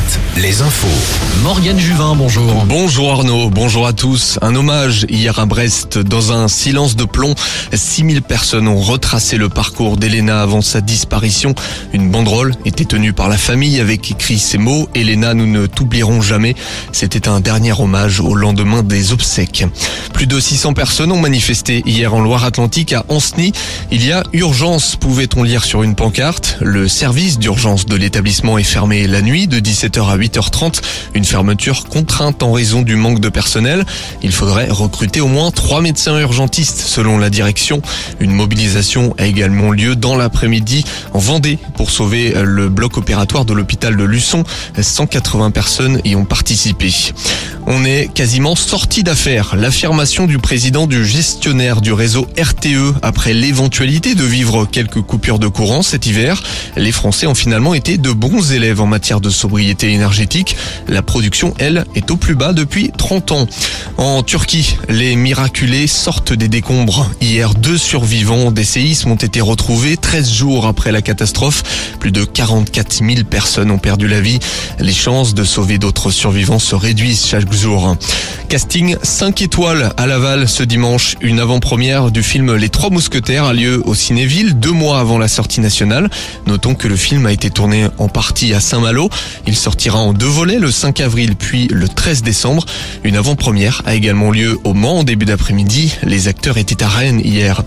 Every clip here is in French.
7, les infos. Morgane Juvin, bonjour. Bonjour Arnaud, bonjour à tous. Un hommage hier à Brest dans un silence de plomb. 6000 personnes ont retracé le parcours d'Elena avant sa disparition. Une banderole était tenue par la famille avec écrit ces mots. Elena, nous ne t'oublierons jamais. C'était un dernier hommage au lendemain des obsèques. Plus de 600 personnes ont manifesté hier en Loire-Atlantique à Ancenis. Il y a urgence, pouvait-on lire sur une pancarte. Le service d'urgence de l'établissement est fermé la nuit de 17h à 8h30. Une fermeture contrainte en raison du manque de personnel. Il faudrait recruter au moins trois médecins urgentistes selon la direction. Une mobilisation a également lieu dans l'après-midi en Vendée pour sauver le bloc opératoire de l'hôpital de Luçon. 180 personnes y ont participé. On est quasiment sorti d'affaire. L'affirmation du président du gestionnaire du réseau RTE après l'éventualité de vivre quelques coupures de courant cet hiver. Les Français ont finalement été de bons élèves en matière de sobriété énergétique. La production, elle, est au plus bas depuis 30 ans. En Turquie, les miraculés sortent des décombres. Hier, deux survivants des séismes ont été retrouvés 13 jours après la catastrophe. Plus de 44 000 personnes ont perdu la vie. Les chances de sauver d'autres survivants se réduisent chaque jour. Casting 5 étoiles à Laval ce dimanche. Une avant-première du film Les Trois Mousquetaires a lieu au Cinéville deux mois avant la sortie nationale. Notons que le film a été tourné en partie à Saint-Malo. Il sortira en deux volets le 5 avril puis le 13 décembre. Une avant-première a également lieu au Mans en début d'après-midi. Les acteurs étaient à Rennes hier.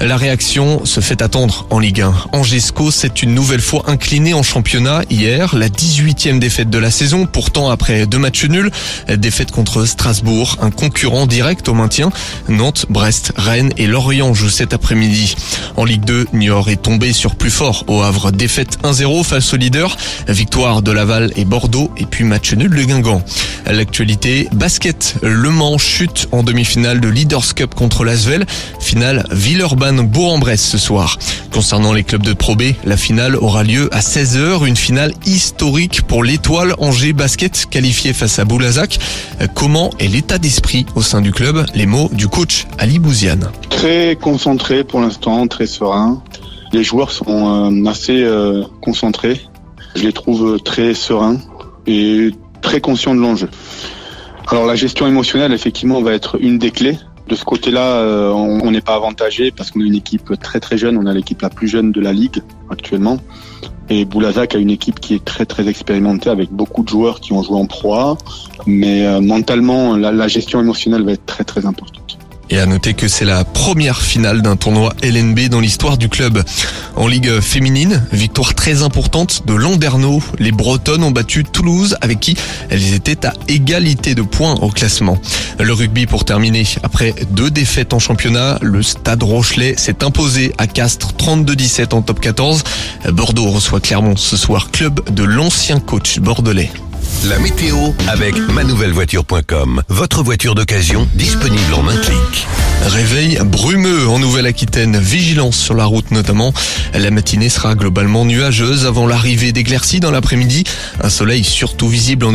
La réaction se fait attendre en Ligue 1. Angesco s'est une nouvelle fois incliné en championnat hier. La 18e défaite de la saison. Pourtant après deux matchs nuls. Défaite contre Strasbourg un concurrent direct au maintien. Nantes, Brest, Rennes et Lorient jouent cet après-midi. En Ligue 2, Niort est tombé sur plus fort au Havre. Défaite 1-0 face au leader. Victoire de Laval et Bordeaux et puis match nul de Guingamp. L'actualité, basket. Le Mans chute en demi-finale de Leaders Cup contre l'Asvel. Finale Villeurbanne-Bourg-en-Bresse ce soir. Concernant les clubs de Pro B, la finale aura lieu à 16h. Une finale historique pour l'étoile Angers Basket qualifiée face à Boulazac. Comment est l'état d'esprit au sein du club? Les mots du coach Ali Bouziane. Très concentré pour l'instant, très serein. Les joueurs sont euh, assez euh, concentrés. Je les trouve très sereins et très conscients de l'enjeu. Alors la gestion émotionnelle, effectivement, va être une des clés. De ce côté-là, euh, on n'est pas avantagé parce qu'on a une équipe très très jeune. On a l'équipe la plus jeune de la ligue actuellement. Et Boulazac a une équipe qui est très très expérimentée avec beaucoup de joueurs qui ont joué en proie. Mais euh, mentalement, la, la gestion émotionnelle va être très très importante. Et à noter que c'est la première finale d'un tournoi LNB dans l'histoire du club. En Ligue féminine, victoire très importante de Landerneau. Les Bretonnes ont battu Toulouse avec qui elles étaient à égalité de points au classement. Le rugby pour terminer. Après deux défaites en championnat, le Stade Rochelet s'est imposé à Castres 32-17 en top 14. Bordeaux reçoit Clermont ce soir, club de l'ancien coach bordelais. La météo avec manouvellevoiture.com. Votre voiture d'occasion disponible en un clic. Réveil brumeux en Nouvelle-Aquitaine, vigilance sur la route notamment. La matinée sera globalement nuageuse avant l'arrivée d'éclaircies dans l'après-midi. Un soleil surtout visible en